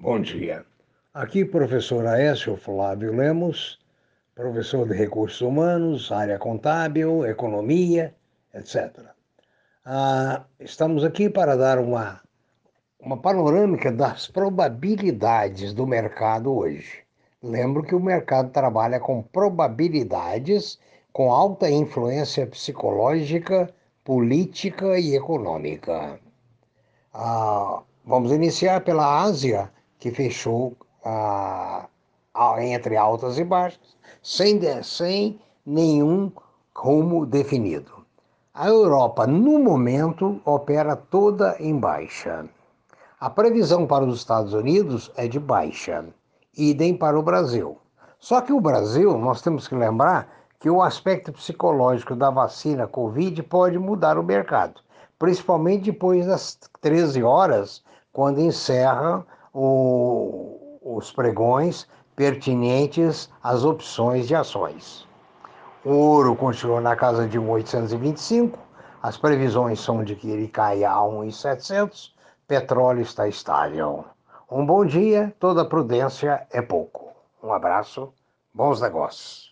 Bom dia. Aqui, professor Aécio Flávio Lemos, professor de Recursos Humanos, área contábil, economia, etc. Ah, estamos aqui para dar uma, uma panorâmica das probabilidades do mercado hoje. Lembro que o mercado trabalha com probabilidades com alta influência psicológica, política e econômica. Ah, vamos iniciar pela Ásia que fechou ah, entre altas e baixas, sem, sem nenhum rumo definido. A Europa, no momento, opera toda em baixa. A previsão para os Estados Unidos é de baixa, idem para o Brasil. Só que o Brasil, nós temos que lembrar que o aspecto psicológico da vacina Covid pode mudar o mercado, principalmente depois das 13 horas, quando encerra o, os pregões pertinentes às opções de ações. O ouro continua na casa de 1,825, as previsões são de que ele caia a 1,700, petróleo está estável. Um bom dia, toda prudência é pouco. Um abraço, bons negócios.